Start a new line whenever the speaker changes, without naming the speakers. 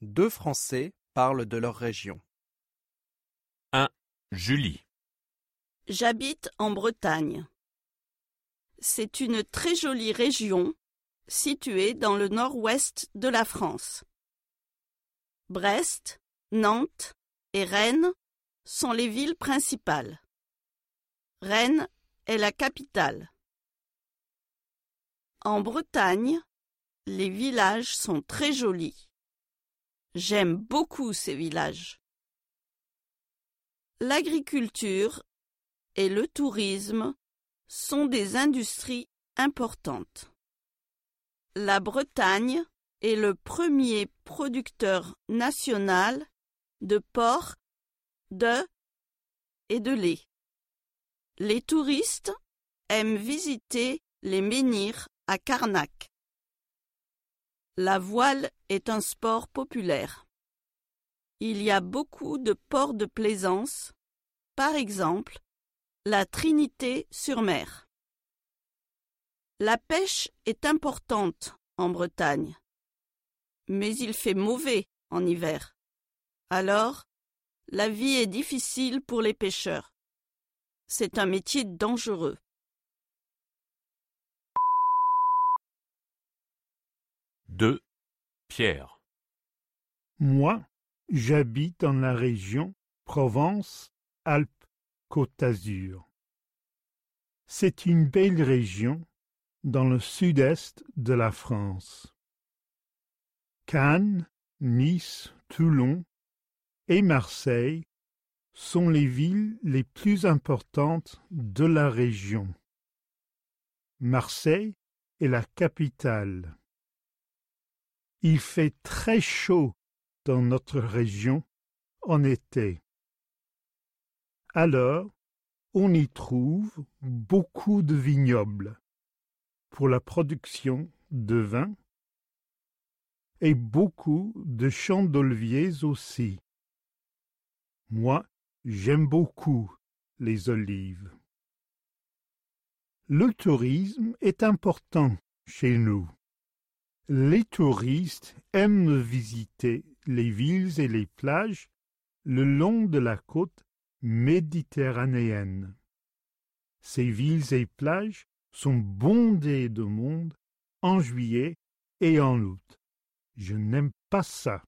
Deux Français parlent de leur région.
Julie.
J'habite en Bretagne. C'est une très jolie région située dans le nord-ouest de la France. Brest, Nantes et Rennes sont les villes principales. Rennes est la capitale. En Bretagne, les villages sont très jolis. J'aime beaucoup ces villages. L'agriculture et le tourisme sont des industries importantes. La Bretagne est le premier producteur national de porc, d'œufs et de lait. Les touristes aiment visiter les menhirs à Carnac. La voile est un sport populaire. Il y a beaucoup de ports de plaisance, par exemple la Trinité-sur-Mer. La pêche est importante en Bretagne, mais il fait mauvais en hiver. Alors, la vie est difficile pour les pêcheurs. C'est un métier dangereux.
Deux. Pierre.
Moi, j'habite dans la région Provence-Alpes-Côte d'Azur. C'est une belle région dans le sud-est de la France. Cannes, Nice, Toulon et Marseille sont les villes les plus importantes de la région. Marseille est la capitale. Il fait très chaud dans notre région en été. Alors, on y trouve beaucoup de vignobles pour la production de vin et beaucoup de champs d'oliviers aussi. Moi, j'aime beaucoup les olives. Le tourisme est important chez nous. Les touristes aiment visiter les villes et les plages le long de la côte méditerranéenne. Ces villes et plages sont bondées de monde en juillet et en août. Je n'aime pas ça.